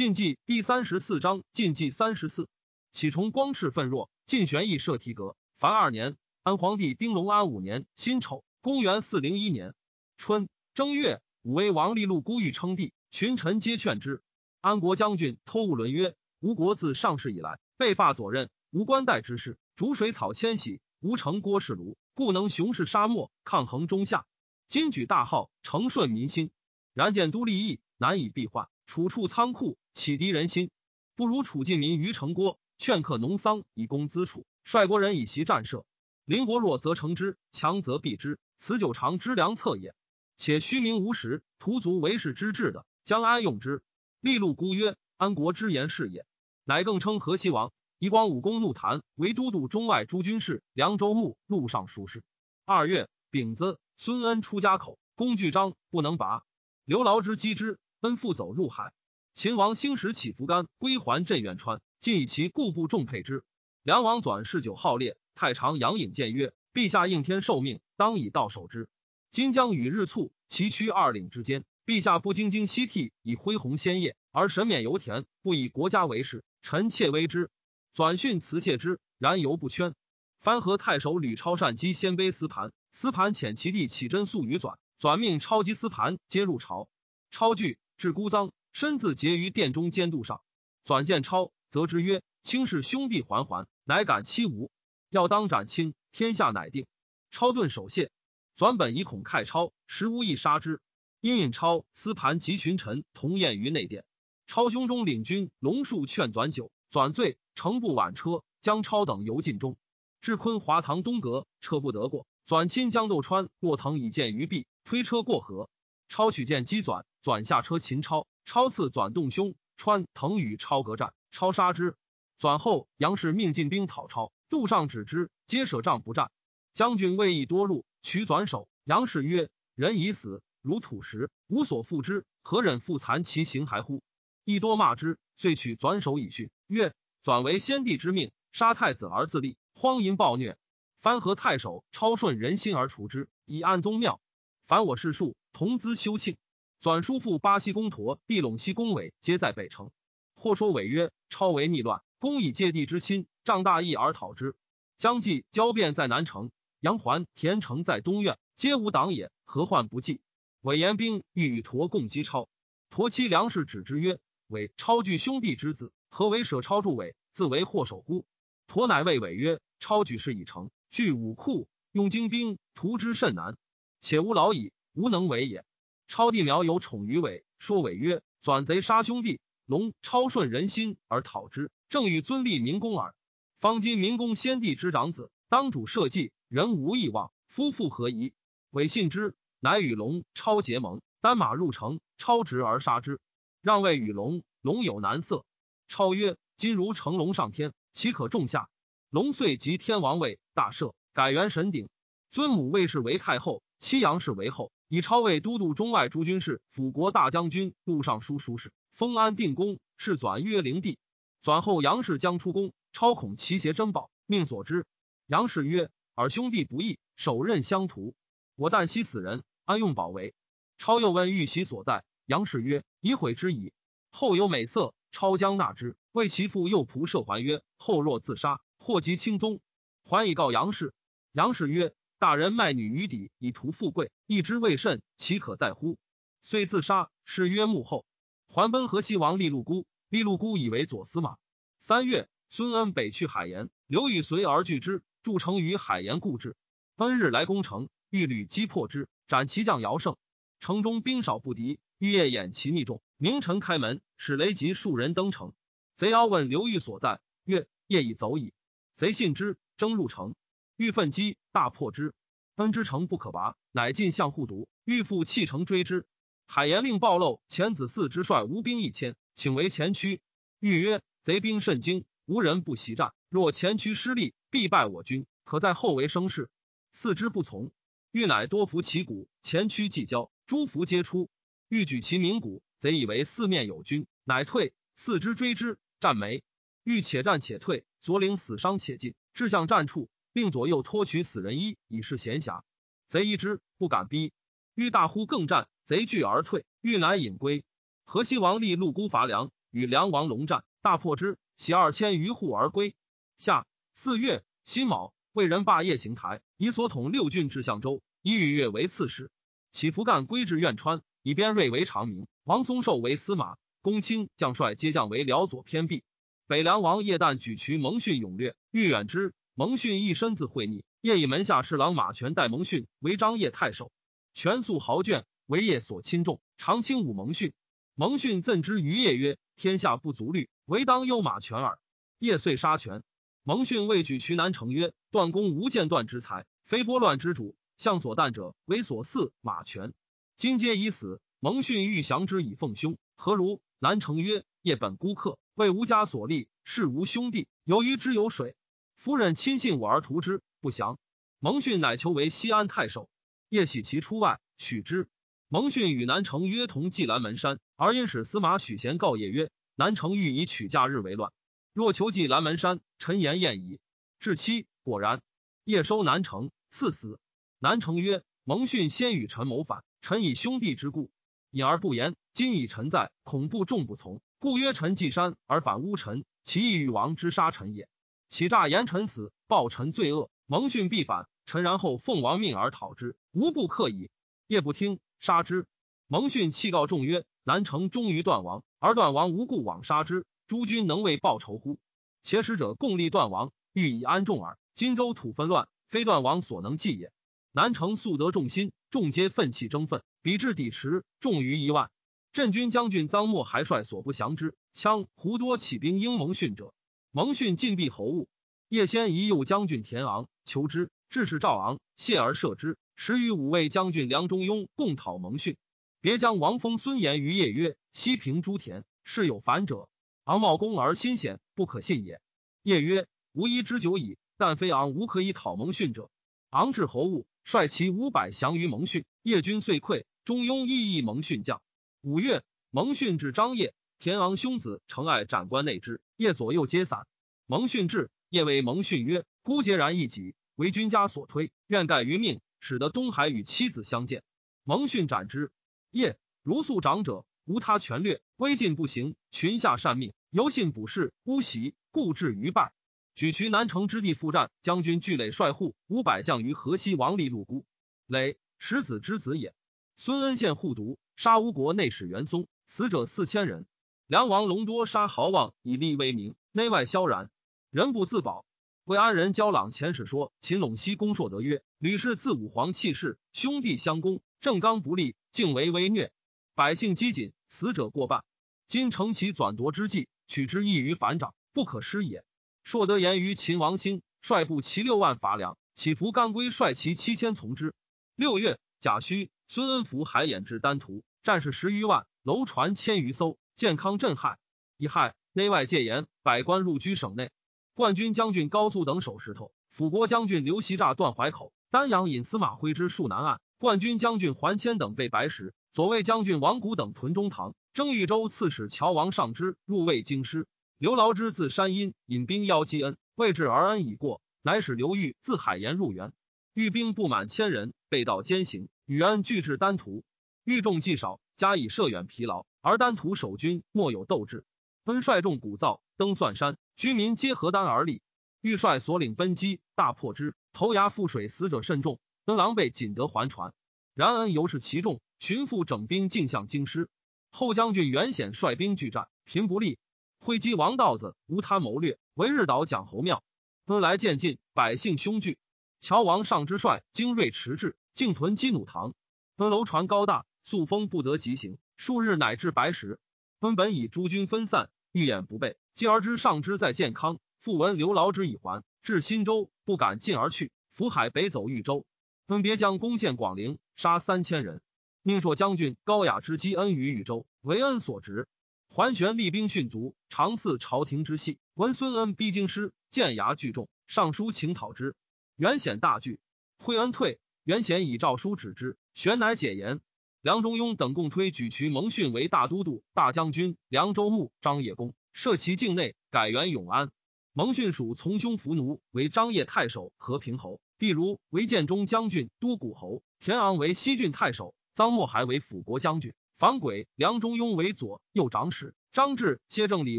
晋纪第三十四章，晋纪三十四，启崇光炽愤弱，晋玄义设提阁。凡二年，安皇帝丁隆安五年辛丑，公元四零一年春正月，武威王立禄孤欲称帝，群臣皆劝之。安国将军偷物伦曰：“吴国自上世以来，被发左任，无官代之事，逐水草迁徙，无城郭氏庐，故能雄视沙漠，抗衡中夏。今举大号，承顺民心。然见都立益，难以避患。楚处仓库。”启迪人心，不如楚晋民于城郭，劝客农桑以供资储，率国人以习战射。邻国弱则成之，强则避之，此久长之良策也。且虚名无实，徒足为世之志的，将安用之？立禄孤曰：“安国之言是也。”乃更称河西王。以光武功怒谈为都督中外诸军事、凉州牧、路上书事。二月丙子，孙恩出家口，工具章不能拔，刘劳之击之，恩复走入海。秦王兴时起扶干归还镇远川，尽以其故部重配之。梁王转嗜酒好猎，太常杨颖谏曰：“陛下应天受命，当以道守之。今将与日促，崎岖二岭之间，陛下不精精西替以恢弘先业，而神免油田，不以国家为事，臣妾危之。”转训辞谢之，然犹不圈。番和太守吕超善击鲜卑司盘，司盘遣其弟起真素于转，转命超级司盘皆入朝。超惧，至孤臧。身自结于殿中监督上，转见超，则之曰：“卿是兄弟环环，乃敢欺吾？要当斩卿，天下乃定。”超顿守谢，转本以恐慨超，实无意杀之。因引超、司盘及群臣同宴于内殿。超胸中领军龙树劝转酒，转醉，乘步挽车，将超等游禁中。至昆华堂东阁，车不得过。转亲将窦川、骆腾以剑于壁，推车过河。超取剑击转，转下车擒超。超刺转动胸，川腾与超格战，超杀之。转后杨氏命进兵讨超，杜尚止之，皆舍仗不战。将军未易多路，取转首。杨氏曰：“人已死，如土石，无所复之，何忍复残其形骸乎？”亦多骂之，遂取转首以训。曰：“转为先帝之命，杀太子而自立，荒淫暴虐。藩和太守超顺人心而除之，以安宗庙。凡我士庶，同资修庆。”转叔父巴西公陀、地陇西公伟皆在北城。或说伟曰：“超为逆乱，公以借地之亲，仗大义而讨之。将计交变在南城，杨环、田城在东苑，皆无党也，何患不济？”伟言兵欲与陀共击超。陀妻梁氏止之曰：“伟超惧兄弟之子，何为舍超助伟，自为祸首乎？”陀乃谓伟曰：“超举事已成，据武库，用精兵，图之甚难，且吾老矣，无能为也。”超弟苗有宠于伟，说伟曰：“转贼杀兄弟，龙超顺人心而讨之，正欲尊立明公耳。方今明公先帝之长子，当主社稷，人无异望，夫妇何疑？”伟信之，乃与龙超结盟，单马入城，超直而杀之。让位与龙，龙有难色。超曰：“今如乘龙上天，岂可重下？”龙遂即天王位，大赦，改元神鼎，尊母魏氏为太后，妻杨氏为后。以超为都督中外诸军事、辅国大将军、录尚书书事，封安定公，是转曰灵帝。转后杨氏将出宫，超恐其邪珍宝，命所之。杨氏曰：“尔兄弟不义，手刃相图，我旦夕死人，安用宝为？”超又问玉玺所在，杨氏曰：“已毁之矣。”后有美色，超将纳之，为其父右仆射还曰：“后若自杀，祸及清宗。”还以告杨氏，杨氏曰。大人卖女于底以图富贵，一之未甚，岂可在乎？遂自杀，谥曰穆后。还奔河西王利禄孤，利禄孤以为左司马。三月，孙恩北去海盐，刘禹随而拒之，筑城于海盐固置。奔日来攻城，欲屡击破之，斩其将姚胜。城中兵少不敌，欲夜掩其逆众。明晨开门，使雷吉数人登城。贼妖问刘裕所在，曰：夜已走矣。贼信之，争入城。欲奋击，大破之。恩之城不可拔，乃进相护毒。欲复弃城追之。海盐令暴露前子嗣之帅无兵一千，请为前驱。欲曰：贼兵甚精，无人不袭战。若前驱失利，必败我军。可在后为生事。四之不从。欲乃多伏其鼓，前驱既交，诸服皆出。欲举其鸣鼓，贼以为四面有军，乃退。四之追之，战没。欲且战且退，左领死伤且进，至向战处。并左右托取死人衣，以示闲暇。贼一之，不敢逼。欲大呼更战，贼惧而退。欲乃引归。河西王立陆孤伐梁，与梁王龙战，大破之，袭二千余户而归。夏四月辛卯，魏人霸业行台，以所统六郡至相州，以禹越为刺史。起伏干归至苑川，以边瑞为长明，王松寿为司马，公卿将帅皆降为辽左偏裨。北凉王叶旦举渠蒙逊勇略，欲远之。蒙逊一身自会逆，夜以门下侍郎马权代蒙逊为张掖太守，权素豪眷，为业所亲重，常轻侮蒙逊。蒙逊赠之于叶曰：“天下不足虑，唯当忧马权耳。”夜遂杀权。蒙逊为举渠南城曰：“断公无间断之才，非拨乱之主。向所惮者，为所似马权。今皆已死，蒙逊欲降之以奉兄，何如？”南城曰：“夜本孤客，为吾家所立，事无兄弟，由于之有水。”夫人亲信我而图之，不祥。蒙逊乃求为西安太守。叶喜其出外，许之。蒙逊与南城约同祭南门山，而因使司马许贤告叶曰：“南城欲以取假日为乱，若求祭南门山，臣言晏矣。”至期，果然。叶收南城，赐死。南城曰：“蒙逊先与臣谋反，臣以兄弟之故隐而不言。今以臣在，恐怖众不从，故曰臣祭山而反诬臣，其意欲王之杀臣也。”起诈言臣死，报臣罪恶，蒙逊必反。臣然后奉王命而讨之，无不克矣。夜不听，杀之。蒙逊弃告众曰：“南城忠于段王，而段王无故枉杀之，诸君能为报仇乎？且使者共立段王，欲以安众耳。荆州土纷乱，非段王所能济也。南城素得众心，众皆奋气争奋，比至抵池，众于一万。镇军将军臧默还率所不降之，羌胡多起兵应蒙逊者。”蒙逊进避侯务，叶先疑右将军田昂求之，致使赵昂谢而射之。时与五位将军梁中庸共讨蒙逊，别将王封、孙延于夜曰：“西平诸田，事有反者。昂冒功而心险，不可信也。”夜曰：“吾一之久矣，但非昂无可以讨蒙逊者。”昂至侯务，率其五百降于蒙逊，叶军遂溃。中庸亦议蒙逊将。五月，蒙逊至张掖。田昂兄子承爱斩官内之，夜左右皆散。蒙逊至，夜为蒙逊曰：“孤孑然一己，为君家所推，愿盖于命，使得东海与妻子相见。”蒙逊斩之。夜如素长者，无他权略，威进不行，群下善命，犹信卜事，巫袭，故至于败。举渠南城之地复战，将军聚垒率户五百将于河西王立路孤垒，石子之子也。孙恩献护犊，杀吴国内史元松，死者四千人。梁王隆多杀豪望以利威名，内外萧然，人不自保。魏安人焦朗前史说，秦陇西公硕德曰：“吕氏自武皇弃世，兄弟相攻，正刚不利，竟为威虐，百姓饥馑，死者过半。今乘其转夺之计，取之易于反掌，不可失也。”硕德言于秦王兴，率部骑六万伐梁，起伏干归率其七千从之。六月，贾诩、孙恩福海演至丹徒，战士十余万，楼船千余艘。健康震撼，一害内外戒严，百官入居省内。冠军将军高祖等守石头，辅国将军刘袭诈断淮口，丹阳尹司马徽之戍南岸。冠军将军桓谦等被白石，左卫将军王谷等屯中堂。征豫州刺史乔王上之入魏京师。刘劳之自山阴引兵邀击恩，未至而恩已过，乃使刘裕自海盐入援。豫兵不满千人，被道兼行，与恩俱至丹徒。豫众计少，加以射远疲劳。而丹徒守军莫有斗志，恩率众鼓噪登算山，居民皆合丹而立。欲率所领奔击，大破之，投崖覆水，死者甚众。恩狼狈，仅得还船。然恩犹是其众，寻父整兵进向京师。后将军袁显率兵拒战，平不利。会稽王道子无他谋略，为日岛蒋侯庙。恩来渐进，百姓凶惧。乔王上之帅精锐迟滞，竟屯积弩堂。恩楼船高大，素风不得急行。数日乃至白石，分本以诸军分散，欲掩不备，继而知上之在健康，复闻刘劳之已还，至新州，不敢进而去，福海北走豫州。分别将攻陷广陵，杀三千人。宁朔将军高雅之积恩于豫州，为恩所执。桓玄厉兵迅卒，常赐朝廷之戏。闻孙恩逼京师，剑牙聚众，上书请讨之。袁显大惧，惠恩退，袁显以诏书止之，玄乃解言。梁中庸等共推举渠蒙逊为大都督、大将军。凉州牧张掖公设其境内，改元永安。蒙逊属从兄伏奴为张掖太守、和平侯。帝如为建中将军、都谷侯。田昂为西郡太守，臧默还为辅国将军。樊轨、梁中庸为左右长史，张志、谢正礼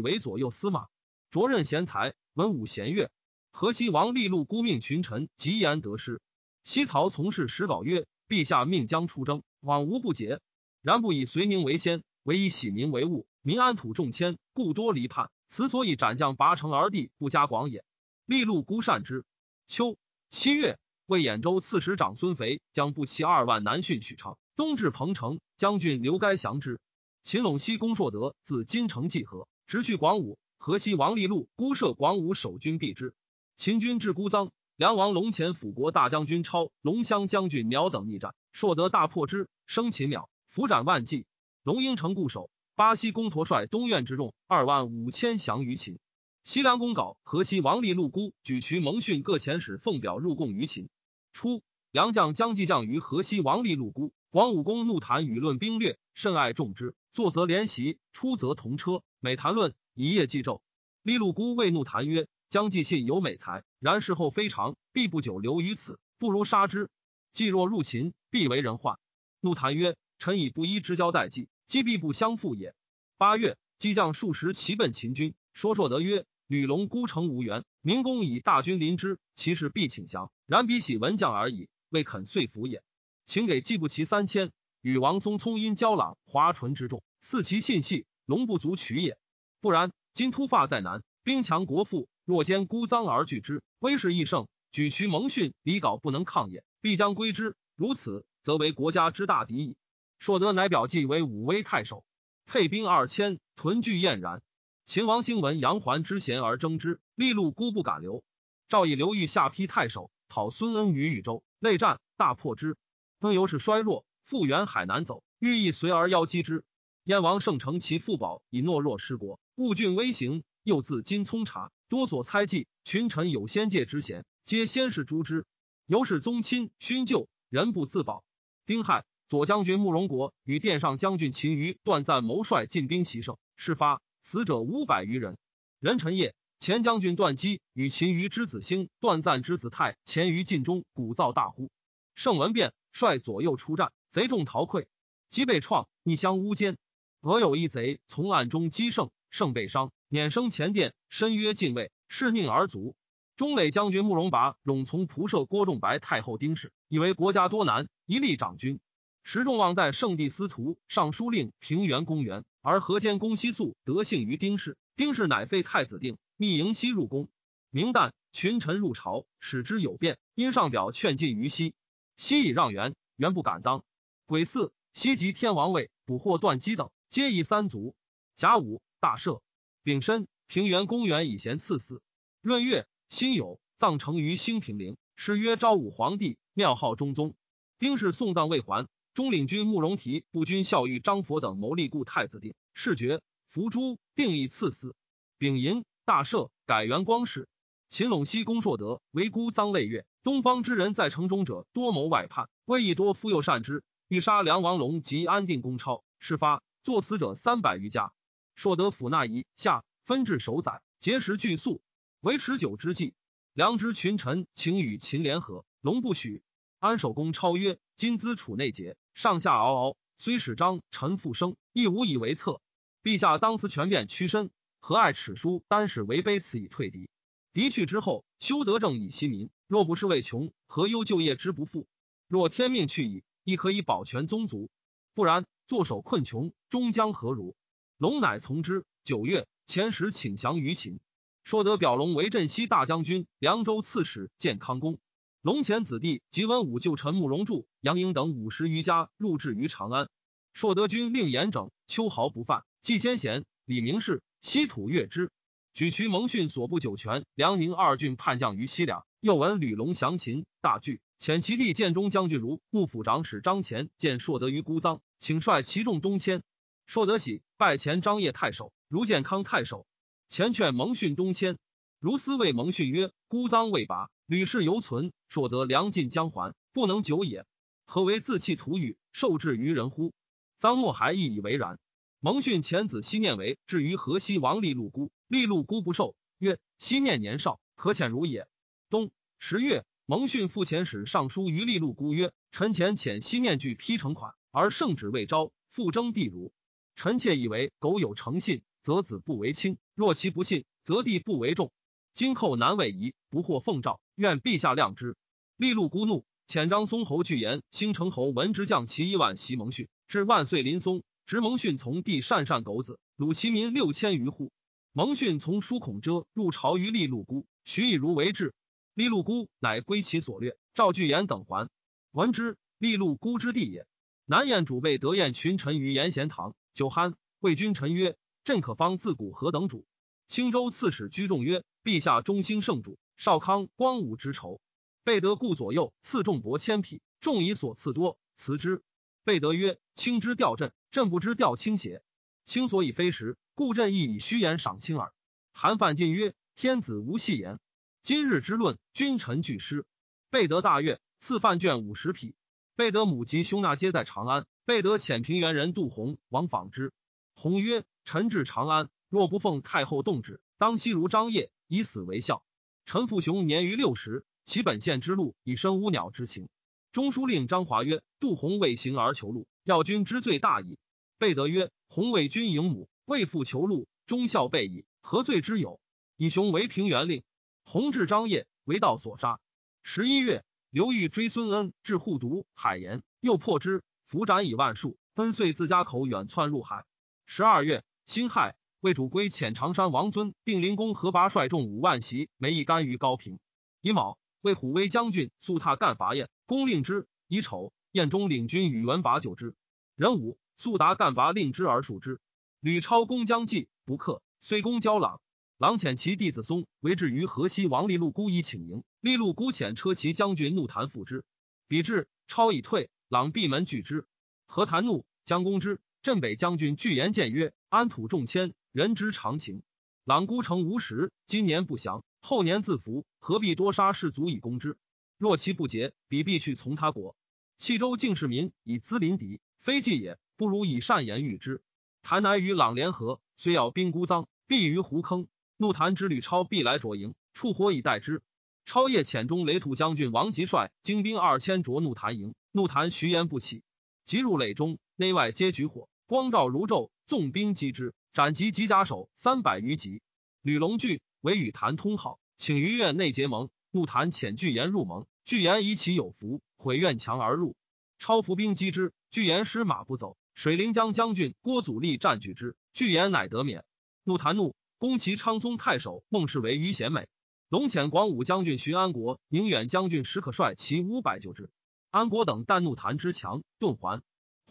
为左右司马，擢任贤才，文武贤乐。河西王立禄孤命群臣吉言得失。西曹从事史稿曰：“陛下命将出征，往无不捷。然不以绥宁为先，唯以喜民为务，民安土重迁，故多离叛。此所以斩将拔城而地不加广也。”利禄孤善之。秋七月，魏兖州刺史长孙肥将步骑二万南训许昌，东至彭城，将军刘该降之。秦陇西公硕德自金城济河，直去广武。河西王立禄孤设广武守军避之。秦军至孤臧，梁王龙前辅国大将军超、龙骧将军苗等逆战，硕德大破之，生秦苗，伏斩万计。龙应城固守。巴西公陀率东院之众二万五千降于秦。西凉公稿，河西王立禄孤举渠蒙逊各遣使奉表入贡于秦。初，梁将将计将于河西王立禄孤，王武公怒谈舆论兵略，甚爱重之。坐则连席，出则同车，每谈论一夜既昼。立禄孤谓怒谈曰：“将计信有美才，然事后非常，必不久留于此，不如杀之。计若入秦，必为人患。”怒谈曰：“臣以不依之交代计，计必不相负也。”八月，激将数十骑奔秦军，说硕德曰。吕龙孤城无援，明公以大军临之，其势必请降。然比喜文将而已，未肯遂服也。请给季不齐三千，与王松聪因交朗华纯之众，似其信系，龙不足取也。不然，今突发在南，兵强国富，若兼孤臧而拒之，威势亦盛。举渠蒙逊，李皋不能抗也，必将归之。如此，则为国家之大敌矣。硕德乃表记为武威太守，配兵二千，屯聚燕然。秦王兴闻杨环之贤而征之，立禄孤不敢留。赵以刘裕下邳太守，讨孙恩于禹州，内战大破之。恩由是衰弱，复原海南走，欲亦随而邀击之。燕王盛承其父宝以懦弱失国，误郡威行，又自金葱察，多所猜忌。群臣有先界之嫌，皆先是诛之。由是宗亲勋旧，人不自保。丁亥，左将军慕容国与殿上将军秦余断赞谋帅进兵袭胜，事发。死者五百余人。壬辰夜，前将军段基与秦余之子兴、段赞之子泰前于晋中，鼓噪大呼。圣闻变，率左右出战，贼众逃溃，即被创，逆相乌间。俄有一贼从暗中击胜，胜被伤，辇生前殿，身约禁卫，是宁而卒。中垒将军慕容拔冗从仆射郭仲白太后丁氏，以为国家多难，一力长军。时众望在圣地司徒、尚书令平原公园，而河间公西宿得幸于丁氏。丁氏乃废太子定，密迎西入宫。明旦，群臣入朝，使之有变，因上表劝进于西。西以让元，元不敢当。癸巳，西及天王位，捕获断机等，皆以三族。甲午，大赦。丙申，平原公园以贤赐死。闰月，辛酉，葬成于兴平陵，谥曰昭武皇帝，庙号中宗。丁氏送葬未还。中领军慕容提、步军校尉张佛等谋立故太子定，事爵伏诛，定以赐死。丙寅，大赦，改元光世。秦陇西公硕德为孤臧累月，东方之人在城中者多谋外叛，魏亦多夫又善之，欲杀梁王龙及安定公超。事发，作死者三百余家。硕德府纳夷下分至守宰，结食俱粟，为持久之计。良知群臣请与秦联合，龙不许。安守公超曰：“今兹处内结。”上下嗷嗷，虽使张臣复生，亦无以为策。陛下当思权变屈身，何爱耻书？单使为卑此以退敌。敌去之后，修德政以息民。若不是为穷，何忧就业之不复？若天命去矣，亦可以保全宗族。不然，坐守困穷，终将何如？龙乃从之。九月，前时请降于秦。说得表龙为镇西大将军、凉州刺史、建康公。龙潜子弟及文武旧臣慕容柱、杨英等五十余家入至于长安。硕德军令严整，秋毫不犯。季先贤、李明士、西土越之，举渠蒙逊所部酒泉、梁宁二郡叛将于西凉。又闻吕龙降秦，大惧，遣其弟建中将军如幕府长史张虔见硕德于孤臧，请率其众东迁。硕德喜，拜前张掖太守，如建康太守。前劝蒙逊东迁，如斯谓蒙逊曰：“孤臧未拔。”吕氏犹存，硕得粮尽将还，不能久也。何为自弃土语，受制于人乎？臧默还亦以为然。蒙逊遣子西念为至于河西王立禄孤，立禄孤不受，曰：西念年少，可遣如也。冬十月，蒙逊复遣使上书于立禄孤曰：臣前遣西念具批成款，而圣旨未昭，复征地汝。臣妾以为，苟有诚信，则子不为轻；若其不信，则弟不为重。今寇难位移，不获奉诏，愿陛下谅之。利禄孤怒，遣张松侯拒言，兴城侯闻之，将其一万袭蒙逊，至万岁临松，执蒙逊从弟善善狗子，虏其民六千余户。蒙逊从叔孔遮入朝于利禄孤，徐以如为质。利禄孤乃归其所掠，赵巨言等还。闻之，利禄孤之地也。南燕主备得燕群臣于延贤堂，酒酣，谓君臣曰：“朕可方自古何等主？”青州刺史居众曰：“陛下忠兴圣主，少康、光武之仇。备得顾左右赐众帛千匹，众以所赐多，辞之。备得曰：‘卿之调朕，朕不知调卿邪？卿所以非时，故朕亦以虚言赏卿耳。’韩范进曰：‘天子无戏言。’今日之论，君臣俱失。备得大悦，赐范卷五十匹。备得母及兄纳皆在长安。备得遣平原人杜洪往访之。洪曰：“臣至长安，若不奉太后动旨，当悉如张掖，以死为孝。臣父雄年逾六十，其本县之路，以生乌鸟之情。”中书令张华曰：“杜洪为行而求禄，要君之罪大矣。”备德曰：“洪为君迎母，为父求禄，忠孝备矣，何罪之有？”以雄为平原令。弘至张掖，为道所杀。十一月，刘裕追孙恩至护犊海盐，又破之，伏斩以万数。恩遂自家口远窜入海。十二月，辛亥，魏主归遣常山王尊、定陵公何拔率众五万袭，没一干于高平。乙卯，魏虎威将军速踏干拔燕，公令之。乙丑，燕中领军宇文拔救之。壬午，速达干拔令之而数之。吕超公将计不克，虽公交朗。郎遣其弟子松为至于河西，王利禄孤以请迎。利禄孤遣车骑将军怒谈复之。比至，超已退，朗闭门拒之。何谈怒，将攻之。镇北将军拒言谏曰：“安土重迁，人之常情。朗孤城无实，今年不降，后年自服，何必多杀士卒以攻之？若其不捷，彼必去从他国。冀州敬市民以资临敌，非计也，不如以善言喻之。谭乃与朗联合，虽要兵孤臧，必于胡坑。”怒谈之吕超必来卓营，处火以待之。超夜遣中雷土将军王吉率精兵二千着怒谭营，怒谈徐言不起，即入垒中，内外皆举火，光照如昼，纵兵击之，斩及吉甲首三百余级。吕龙惧，为与谈通好，请于院内结盟。怒谈遣巨言入盟，巨言以其有福，毁院墙而入。超伏兵击之，巨言失马不走。水陵江将军郭祖立占据之，巨言乃得免。怒谈怒。攻其昌宗太守孟氏为于贤美，龙潜广武将军徐安国、宁远将军石可率其五百救之。安国等但怒谈之强，遁还。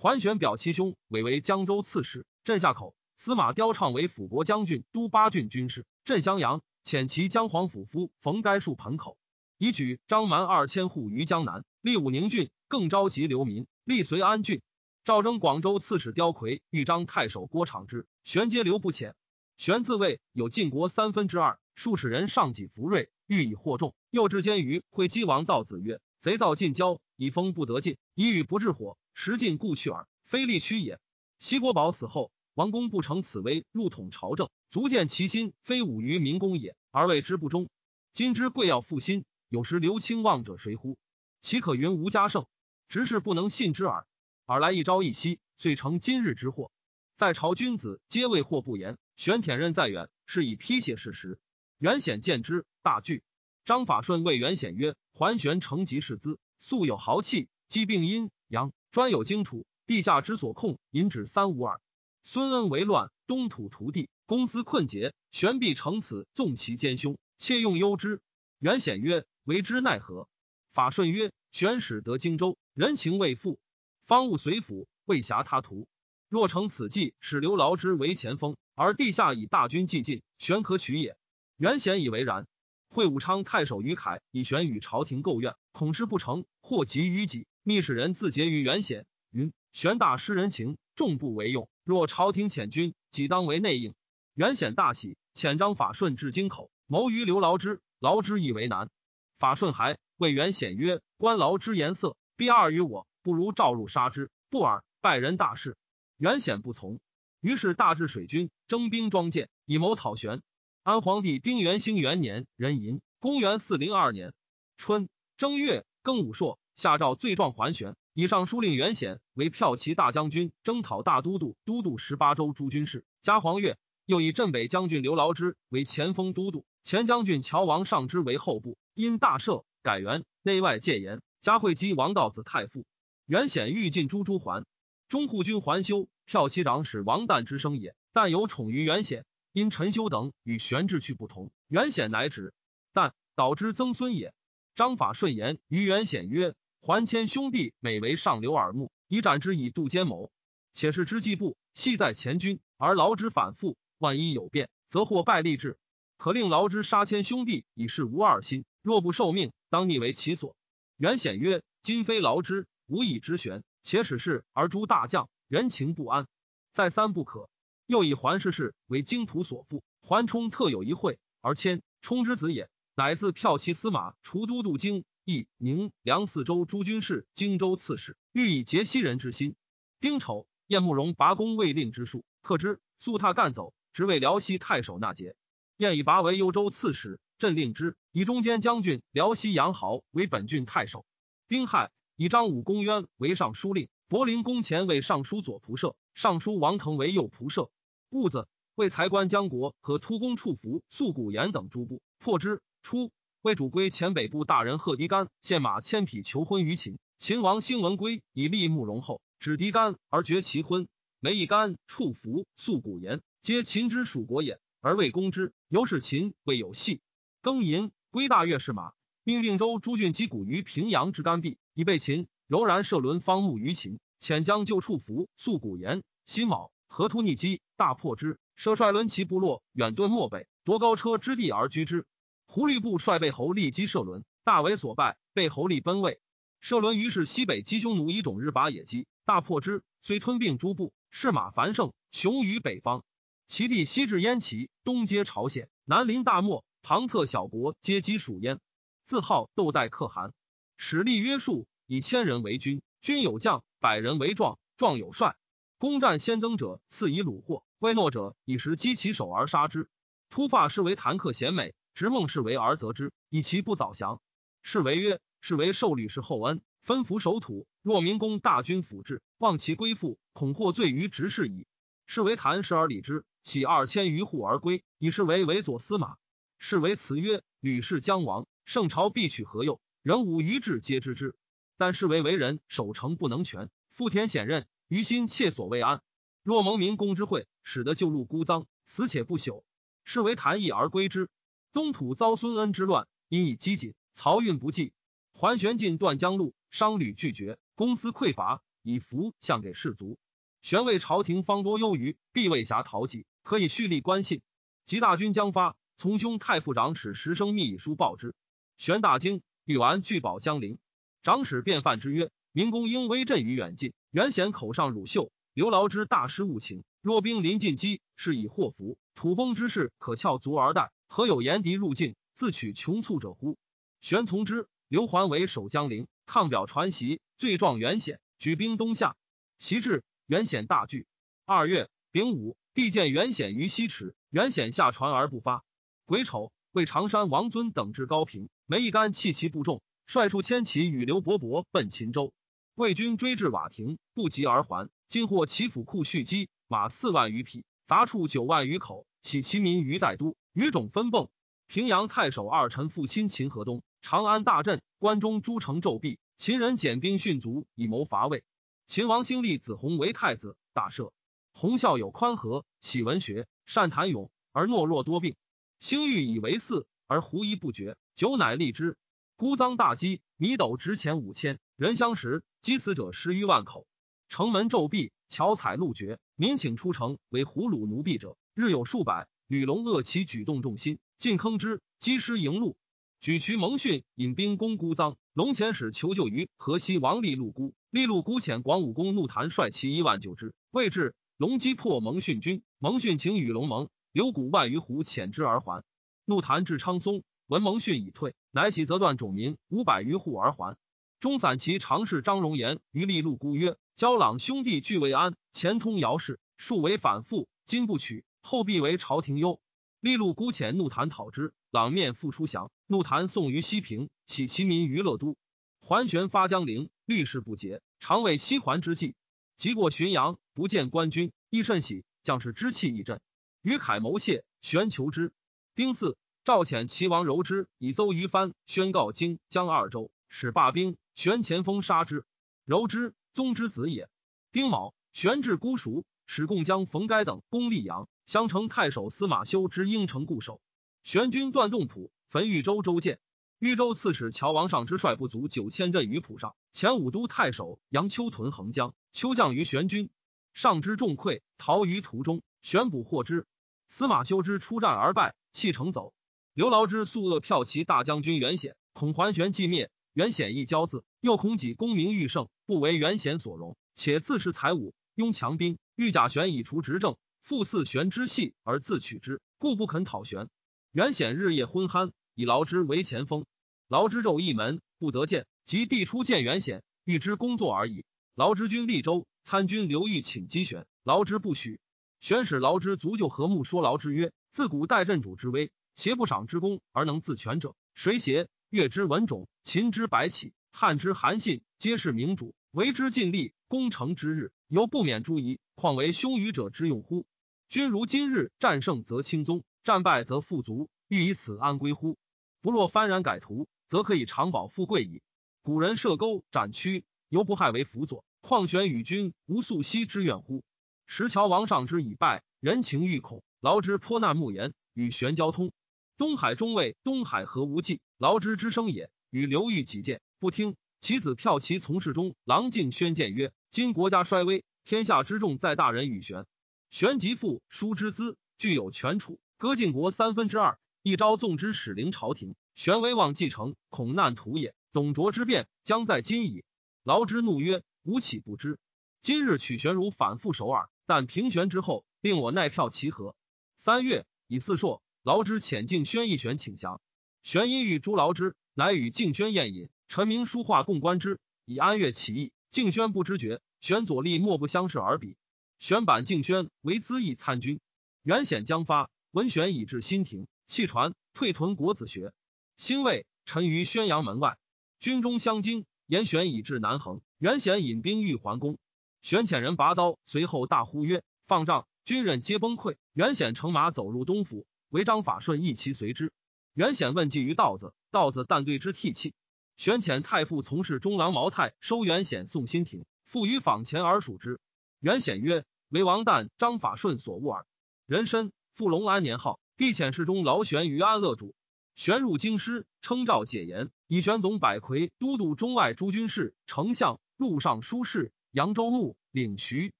桓玄表其兄委为江州刺史，镇下口。司马雕畅为辅国将军、都八郡军事，镇襄阳。遣其江皇府夫冯该戍盆口，以举张蛮二千户于江南，立武宁郡，更召集流民，立随安郡。赵征广州刺史刁魁、豫章太守郭长之，玄皆留不遣。玄自谓有晋国三分之二，数使人上己福瑞，欲以获众。又至监于会稽王道子曰：“贼造晋郊，以风不得进，以雨不治火，时尽故去耳，非利屈也。”西国宝死后，王公不成此威，入统朝政，足见其心非武于民公也，而为之不忠。今之贵要复心，有时留清望者谁乎？岂可云无家胜？直是不能信之耳。尔来一朝一夕，遂成今日之祸。在朝君子皆为祸不言。玄舔任在远，是以批写事实。袁显见之，大惧。张法顺谓袁显曰：“桓玄承疾世资，素有豪气，积病阴阳，专有荆楚，地下之所控，引止三五耳。孙恩为乱，东土涂地，公私困竭，玄必乘此纵其奸凶，切用忧之。”袁显曰：“为之奈何？”法顺曰：“玄使得荆州，人情未复，方务随府，未暇他图。若成此计，使刘牢之为前锋。”而地下以大军既进，玄可取也。袁显以为然。会武昌太守于凯以玄与朝廷构怨，恐事不成，祸及于己。密使人自结于袁显，云：玄大失人情，众不为用。若朝廷遣军，即当为内应。袁显大喜，遣张法顺至京口，谋于刘劳之。劳之以为难。法顺还谓袁显曰：观劳之颜色，必二于我，不如召入杀之。不尔，败人大事。袁显不从。于是大治水军，征兵装舰，以谋讨玄。安皇帝丁元兴元年壬寅，公元四零二年春正月庚午朔，下诏罪状还玄。以上书令袁显为骠骑大将军、征讨大都督、都督十八州诸军事，加黄钺。又以镇北将军刘牢之为前锋都督，前将军乔王上之为后部。因大赦，改元，内外戒严。加会稽王道子太傅。袁显欲进诸诸还，中护军还修骠骑长史王旦之生也，但有宠于袁显。因陈修等与玄志去不同，袁显乃止。但导之曾孙也。章法顺言于袁显曰。还迁兄弟每为上流耳目，以斩之以度奸谋。且是之计部系在前军，而劳之反复，万一有变，则或败立志。可令劳之杀迁兄弟，以示无二心。若不受命，当逆为其所。袁显曰：今非劳之，无以之玄。且使事而诛大将，人情不安，再三不可。又以桓氏氏为京土所附，桓冲特有一会，而迁冲之子也，乃自骠骑司马，除都督京。义宁梁四州诸军事，荆州刺史，欲以结西人之心。丁丑，晏慕容拔弓未令之术，克之，速踏干走，直为辽西太守纳节。晏以拔为幽州刺史，镇令之，以中间将军辽西杨豪为本郡太守。丁亥，以张武公渊为尚书令，柏林公前为尚书左仆射，尚书王腾为右仆射。戊子，为财官江国和突公处服素古言等诸部，破之。初。为主归前北部大人贺迪干献马千匹求婚于秦，秦王兴文归以立慕容后，指狄干而绝其婚。梅一干触服素古言，皆秦之属国也，而未攻之，由是秦未有隙。庚寅，归大月氏马，命定州诸郡击鼓于平阳之干壁，以备秦。柔然射轮方木于秦，遣将救触服素古言。辛卯，河突逆击，大破之，奢率轮骑部落远遁漠北，夺高车之地而居之。胡律部率备侯立击射轮，大为所败。被侯立奔位，射轮于是西北击匈奴以种日拔野鸡，大破之，虽吞并诸部，士马繁盛，雄于北方。其地西至燕齐，东接朝鲜，南临大漠，旁侧小国皆击属燕。自号窦代可汗，使力约束，以千人为军，军有将，百人为壮，壮有帅。攻战先登者，赐以虏获；未诺者，以时击其首而杀之。突发是为谈客贤美。执孟氏为而则之，以其不早降。是为曰：是为受吕氏厚恩，分服守土。若明公大军辅至，望其归附，恐获罪于执事矣。是为谈时而礼之，喜二千余户而归，以是为为左司马。是为辞曰：吕氏将亡，圣朝必取何用？人无余志皆知之。但是为为人守城不能全，富田险任，于心切所未安。若蒙明公之惠，使得旧路孤臧，死且不朽。是为谈义而归之。东土遭孙恩之乱，因以积谨，漕运不济。桓玄进断江路，商旅拒绝，公私匮乏，以服相给士卒。玄谓朝廷方多忧余，必未暇讨己，可以蓄力官信。及大军将发，从兄太傅长史石生密以书报之。玄大惊，欲完拒保江陵。长史便犯之曰：“明公应威震于远近，原显口上乳袖，刘劳之大师务情。若兵临近击，是以祸福。土崩之势，可翘足而待。”何有言敌入境，自取穷促者乎？玄从之。刘桓为守江陵，抗表传檄，罪状元显，举兵东下。袭至，元显大惧。二月丙午，帝见元显于西池，元显下船而不发。癸丑，为常山王尊等至高平，梅一干弃其部众，率数千骑与刘伯伯奔秦州。魏军追至瓦亭，不及而还。今获其府库蓄积，马四万余匹，杂畜九万余口，起其民于代都。于种分迸，平阳太守二臣父亲秦河东，长安大震，关中诸城骤毙。秦人减兵殉卒，以谋伐魏。秦王兴立子弘为太子，大赦。弘孝有宽和，喜文学，善谈咏，而懦弱多病。兴欲以为嗣，而狐疑不绝，久乃立之。孤臧大饥，米斗值钱五千，人相食，饥死者十余万口。城门骤闭，巧采路绝，民请出城为胡虏奴婢者，日有数百。吕龙恶其举动重心，进坑之，击师迎路，举渠蒙逊，引兵攻孤臧。龙遣使求救于河西王立禄孤，立禄孤遣广武公怒谈率其一万救之，未至，龙击破蒙逊军，蒙逊请与龙盟，留谷万余斛遣之而还。怒谈至昌松，闻蒙逊已退，乃起则断种民五百余户而还。中散骑常侍张荣言于立禄孤曰：“焦朗兄弟俱未安，前通姚氏，数为反复，今不取。”后必为朝廷忧，利禄孤遣怒谈讨之，朗面复出降。怒谈送于西平，起其民于乐都。桓玄发江陵，律事不竭，常为西桓之计。即过浔阳，不见官军，亦甚喜，将士之气亦振。于凯谋谢，玄求之。丁巳，赵遣齐王柔之以邹于藩，宣告荆江二州，使罢兵。玄前锋杀之。柔之，宗之子也。丁卯，玄至姑熟，使共将冯该等攻溧阳，襄城太守司马修之应城固守。玄军断洞浦，焚豫州州建。豫州刺史乔王上之率不足九千镇于浦上。前武都太守杨秋屯横江，秋降于玄军，上之众溃，逃于途中。玄捕获之。司马修之出战而败，弃城走。刘牢之素恶骠骑大将军袁显，恐桓玄既灭，袁显亦骄自，又恐己功名愈盛，不为袁显所容，且自恃才武，拥强兵。欲假玄以除执政，复似玄之系而自取之，故不肯讨玄。袁显日夜昏酣，以劳之为前锋。劳之昼一门，不得见，即帝出见袁显，欲之工作而已。劳之军利州参军刘裕请击玄，劳之不许。玄使劳之足就和睦，说劳之曰：“自古代镇主之威，邪不赏之功而能自全者，谁邪？越之文种，秦之白起，汉之韩信，皆是明主，为之尽力，攻城之日，犹不免诸夷，况为凶愚者之用乎？君如今日战胜，则轻宗；战败，则富足，欲以此安归乎？不若幡然改图。”则可以长保富贵矣。古人设钩斩屈，犹不害为辅佐，况玄与君无素息之怨乎？石桥王上之以败，人情欲恐，劳之颇难慕言，与玄交通。东海中尉东海何无忌，劳之之生也。与刘裕己见，不听。其子骠骑从事中郎敬宣谏曰：今国家衰微，天下之重在大人与玄。玄即父叔之资，具有权处，割晋国三分之二，一朝纵之使临朝廷。玄威望继承，恐难图也。董卓之变将在今矣。劳之怒曰：“吾岂不知？今日取玄如反复首尔，但平玄之后，令我奈票其何？”三月，以四朔，劳之遣敬宣一玄请降。玄因与诸劳之，乃与敬宣宴饮。陈明书画共观之，以安乐其意。敬宣不知觉，玄左立莫不相视而比。玄版敬宣为资义参军。元显将发，文玄已至新亭，弃船退屯国子学。兴魏，陈于宣阳门外，军中相惊，言玄已至南横，元显引兵欲还宫，玄遣人拔刀，随后大呼曰：“放仗！”军人皆崩溃。元显乘马走入东府，为张法顺一骑随之。元显问计于道子，道子但对之涕泣。玄遣太傅从事中郎毛太收元显送新亭，复于坊前而属之。元显曰：“为王旦、张法顺所误耳。”人参，复隆安年号，帝遣侍中劳玄于安乐主。玄入京师，称诏解言，以玄总百魁、都督中外诸军事、丞相、录尚书事、扬州牧、领徐、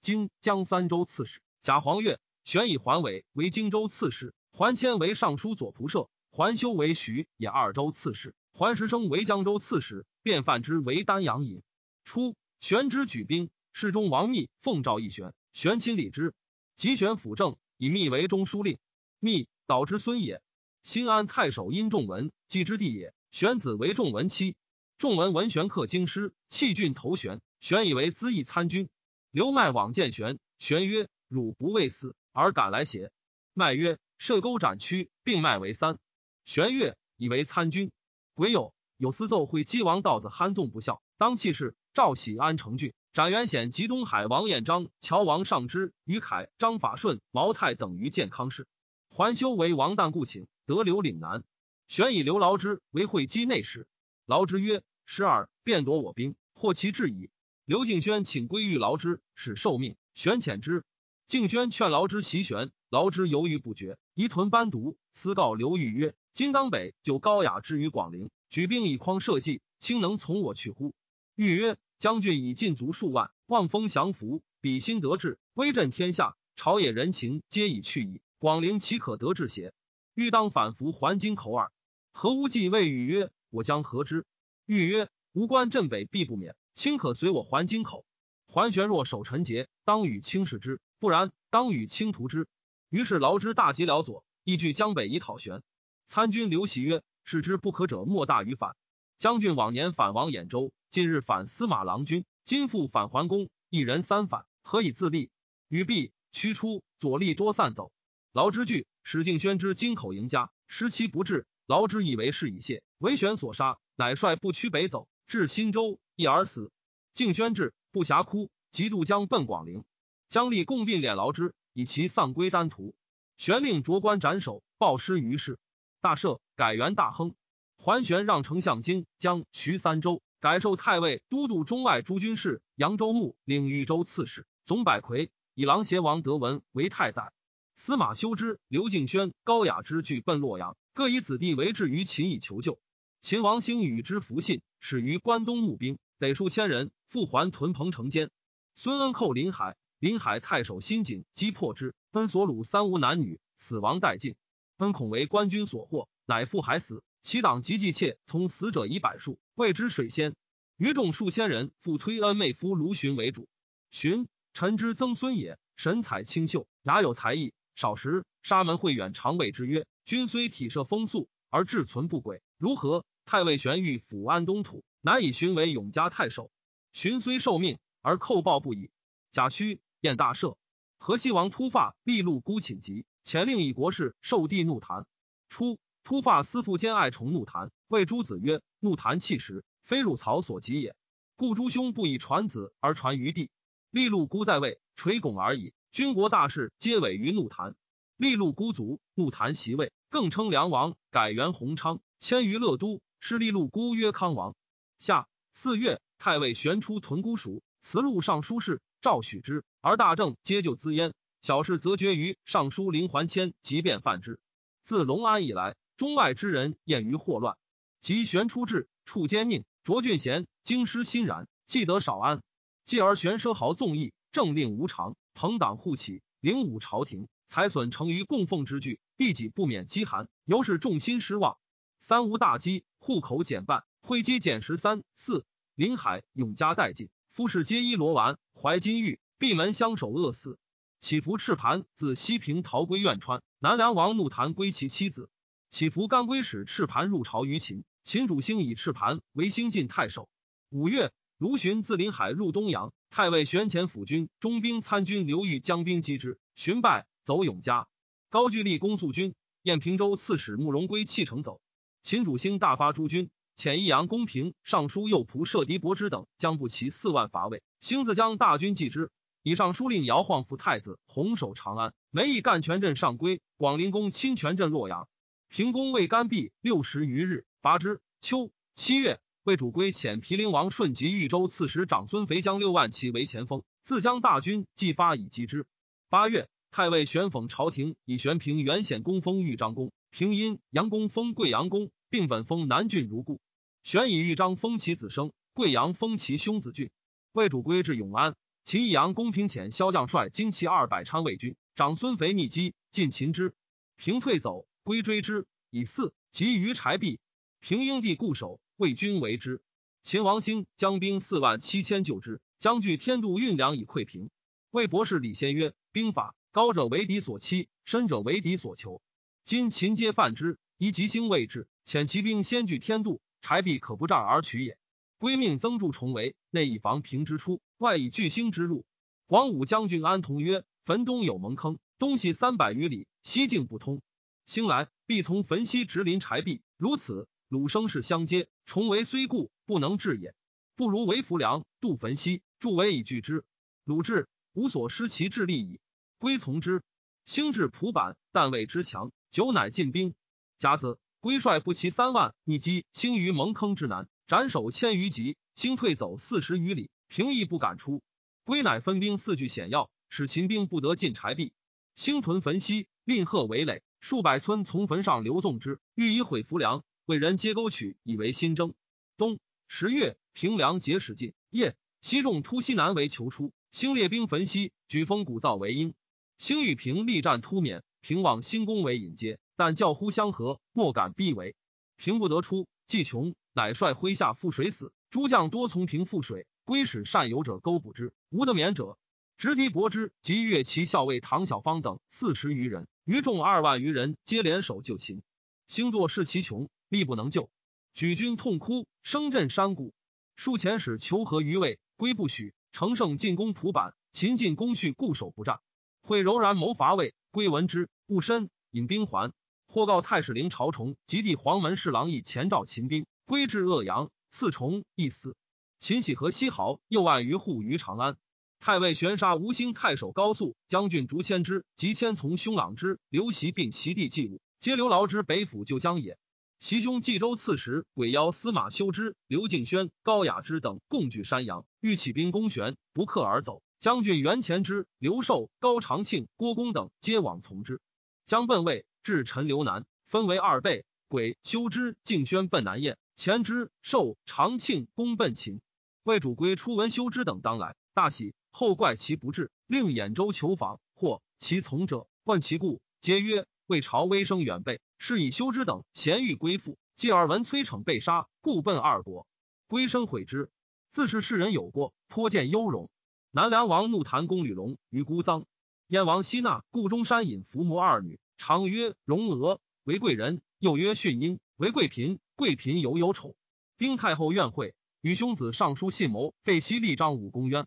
京、江三州刺史。贾黄钺，玄以桓伟为荆州刺史，桓谦为尚书左仆射，桓修为徐也二州刺史，桓石生为江州刺史，便犯之为丹阳尹。初，玄之举兵，侍中王密奉诏议玄，玄亲礼之，即玄辅政，以密为中书令。密导之孙也。新安太守殷仲文继之弟也，玄子为仲文妻。仲文闻玄克京师，弃郡投玄，玄以为资义参军。刘迈往见玄，玄曰：“汝不畏死而敢来邪？”迈曰：“射钩斩屈，并迈为三。”玄曰：“以为参军。”鬼有，有司奏会稽王道子憨纵不孝，当弃事。赵喜安成郡，斩元显及东海王彦章、乔王上之、于凯、张法顺、毛泰等于健康氏。桓修为王旦故请。得刘岭南，玄以刘劳之为会稽内史。劳之曰：“十二，便夺我兵，获其志矣。”刘敬轩请归于劳之，使受命。玄遣之。敬轩劝劳之袭玄，劳之犹豫不决，疑屯班独，私告刘裕曰：“今当北就高雅之于广陵，举兵以匡社稷，卿能从我去乎？”裕曰：“将军已尽足数万，望风降服，比心得志，威震天下，朝野人情皆已去矣。广陵岂可得志邪？”欲当反服还京口耳。何无忌谓禹曰：“我将何之？”禹曰：“吾关镇北必不免，卿可随我还京口。桓玄若守陈节，当与卿视之；不然，当与卿图之。”于是劳之大吉辽左，亦据江北以讨玄。参军刘袭曰：“视之不可者，莫大于反。将军往年反王兖州，近日反司马郎君，今复返桓公，一人三反，何以自立？”禹毕，驱出，左立多散走。劳之惧。史敬宣之京口迎家，失期不至，劳之以为事已谢，为玄所杀，乃率不屈北走，至新州，一而死。敬宣至，不暇哭，即渡江奔广陵。姜立共并敛劳之，以其丧归丹徒。玄令着官斩首，报失于世。大赦，改元大亨。桓玄让丞相荆江徐三州，改授太尉、都督中外诸军事。扬州牧，领豫州刺史，总百魁。以琅邪王德文为太宰。司马修之、刘敬轩、高雅之俱奔洛阳，各以子弟为质于秦以求救。秦王兴与之服信，始于关东募兵，得数千人，复还屯彭城间。孙恩寇临海，临海太守辛景击破之，奔所虏三无男女，死亡殆尽。恩恐为官军所获，乃父还死。其党及计妾从死者以百数，谓之水仙。余众数千人，复推恩妹夫卢循为主。循，臣之曾孙也，神采清秀，雅有才艺。少时，沙门会远常谓之曰：“君虽体设风素，而志存不轨，如何？”太尉玄欲抚安东土，乃以荀为永嘉太守。荀虽受命，而叩报不已。贾诩宴大赦。河西王突发立禄孤寝疾，前令以国事受帝怒弹。初，突发思父兼爱宠怒谈，谓诸子曰：“怒谈气时，非入曹所及也。故诸兄不以传子而传于弟。立禄孤在位，垂拱而已。军国大事皆委于怒谈。立禄孤卒，怒谈袭位，更称梁王，改元弘昌，迁于乐都。”是立禄孤曰康王。夏四月，太尉玄出屯姑蜀，辞录尚书事，赵许之，而大政皆就资焉。小事则决于尚书林桓谦，即便犯之。自隆安以来，中外之人厌于祸乱。及玄出至，处奸佞，卓俊贤，京师欣然，既得少安。继而玄奢豪纵逸，政令无常，朋党互起，凌侮朝廷，财损成于供奉之具，必己不免饥寒，由是众心失望。三无大饥，户口减半，会稽减十三四。临海永嘉殆尽，夫士皆衣罗丸，怀金玉，闭门相守，饿死。祈福赤盘自西平逃归苑川，南梁王怒谈归其妻子。起伏干归使赤盘入朝于秦，秦主兴以赤盘为兴晋太守。五月，卢循自临海入东阳，太尉玄前辅军中兵参军刘裕将兵击之，寻败，走永嘉。高句丽公肃军，燕平州刺史慕容归弃城走。秦主兴大发诸军，遣益阳公平尚书右仆射狄伯之等将不齐四万伐魏。兴自将大军继之，以上书令姚晃复太子，弘守长安。梅邑干泉镇上归，广陵公亲泉镇洛阳。平公未干毕六十余日，拔之。秋七月，魏主归遣毗陵王顺及豫州刺史长孙肥将六万骑为前锋，自将大军继发以击之。八月，太尉玄讽朝廷以玄平原显公封豫章公，平阴阳公封贵阳公。并本封南郡如故，玄以豫章封其子生，贵阳封其兄子俊。魏主归至永安，秦义阳公平遣骁将帅精骑二百昌魏军，长孙肥逆击，尽擒之。平退走，归追之，以四及于柴壁。平英帝固守，魏军为之。秦王兴将兵四万七千救之，将据天度运粮以溃平。魏博士李先曰：兵法高者为敌所欺，深者为敌所求。今秦皆犯之，宜吉兴未至。遣骑兵先据天度，柴壁可不战而取也。归命增筑重围，内以防平之出，外以巨星之入。广武将军安同曰：汾东有蒙坑，东西三百余里，西径不通。兴来必从汾西直临柴壁，如此，鲁生是相接，重围虽固，不能治也。不如为浮梁，渡汾西，筑围以拒之。鲁智，无所失其智力矣。归从之。兴至蒲坂，但谓之强，久乃进兵。甲子。归率不齐三万，逆击兴于蒙坑之南，斩首千余级。兴退走四十余里，平邑不敢出。归乃分兵四据险要，使秦兵不得进柴壁。兴屯汾西，令贺围垒，数百村从坟上流纵之，欲以毁浮梁。为人皆沟取，以为新征。冬十月，平凉节使尽。夜，西众突西南为求出。兴列兵焚西，举封鼓噪为鹰。兴与平力战突免，平往兴宫为引接。但教呼相合，莫敢逼围。平不得出，既穷，乃率麾下赴水死。诸将多从平赴水，归使善游者钩捕之，无得免者。直敌伯之及越骑校尉唐小芳等四十余人，余众二万余人，皆联手救秦。星座视其穷，力不能救，举军痛哭，声震山谷。数遣使求和于魏，归不许。乘胜进攻蒲坂，秦进攻绪固守不战。会柔然谋伐魏，归闻之，勿深引兵还。或告太史令朝崇及弟黄门侍郎以前召秦兵归至鄂阳，赐崇亦死。秦喜和西豪又案于护于长安。太尉玄杀吴兴太守高肃将军竹谦之及千从兄朗之刘袭并其地祭物，皆刘劳之北府旧疆也。其兄冀州刺史鬼妖司马修之、刘敬轩、高雅之等共据山阳，欲起兵攻玄，不克而走。将军袁前之、刘寿、高长庆、郭公等皆往从之。将奔魏，至陈留南，分为二倍。鬼修之、敬轩奔南燕，前之、寿、长庆公奔秦。魏主归初闻修之等当来，大喜。后怪其不至，令兖州求访，或其从者问其故，皆曰：魏朝威声远备，是以修之等咸欲归附。继而闻崔逞被杀，故奔二国。归身悔之，自是世人有过，颇见忧容。南梁王怒谈公吕龙于孤臧，燕王西纳故中山隐伏魔二女，常曰容娥为贵人，又曰训英为贵嫔。贵嫔犹有宠。丁太后怨会，与兄子上书信谋，废西立章武公渊。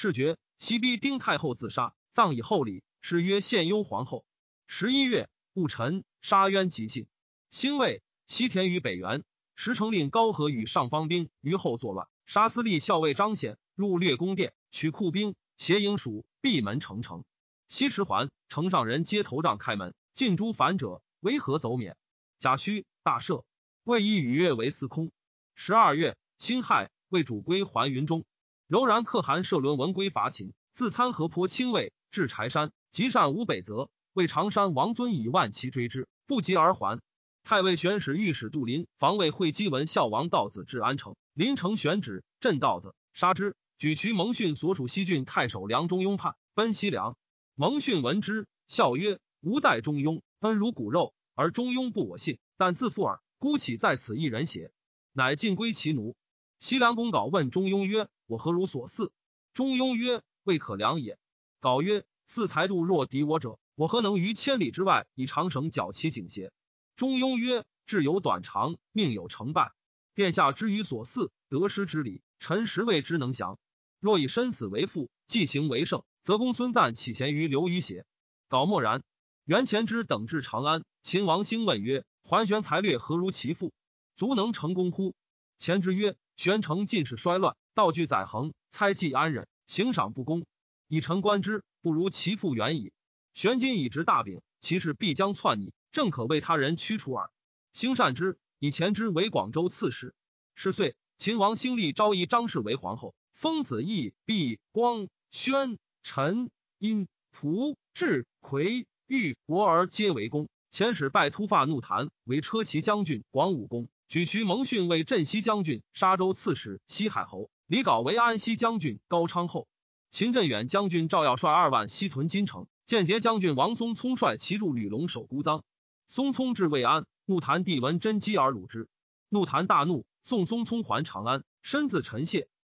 是绝西逼丁太后自杀，葬以厚礼，谥曰献幽皇后。十一月戊辰，杀渊即信。兴魏，西田于北原，时成令高和与上方兵于后作乱，杀司隶校尉张显，入略宫殿，取库兵，携营属，闭门成城。西池环城上人皆头杖开门，尽诸反者，为何走免？贾诩大赦，魏以禹月为司空。十二月辛亥，魏主归还云中。柔然可汗射轮文归伐秦，自参河坡清卫至柴山，及善无北泽，为常山王尊以万骑追之，不及而还。太尉玄使御史杜林防卫会稽文孝王道子至安城，临城选旨镇道子，杀之。举渠蒙逊所属西郡太守梁中庸叛奔西凉，蒙逊闻之，笑曰：“吾待中庸，恩如骨肉，而中庸不我信，但自负耳。孤岂在此一人邪？”乃尽归其奴。西凉公稿问中庸曰。我何如所似？中庸曰：“未可量也。”稿曰：“四才度若敌我者，我何能于千里之外以长绳绞其颈邪？”中庸曰：“志有短长，命有成败。殿下之于所似，得失之理，臣实未之能详。若以身死为父，继行为圣，则公孙瓒岂贤于刘虞邪？”稿默然。袁前之等至长安，秦王兴问曰：“桓玄才略何如其父？足能成功乎？”前之曰：“玄成尽是衰乱。”道具载衡，猜忌安忍，行赏不公，以臣观之，不如其父远矣。玄今以执大柄，其事必将篡逆，正可为他人驱除耳。兴善之，以前之为广州刺史。是岁，秦王兴立昭仪张氏为皇后，封子义、毕、光、宣、陈、殷、蒲、智、魁、玉、国儿皆为公。遣使拜突发怒谈为车骑将军、广武公，举渠蒙逊为镇西将军、沙州刺史、西海侯。李杲为安西将军，高昌后。秦振远将军赵耀率二万西屯金城，间谍将军王松聪率骑驻吕龙守孤臧。松聪至未安，怒谈帝闻真姬而辱之。怒谈大怒，送松聪还长安，身自陈谢。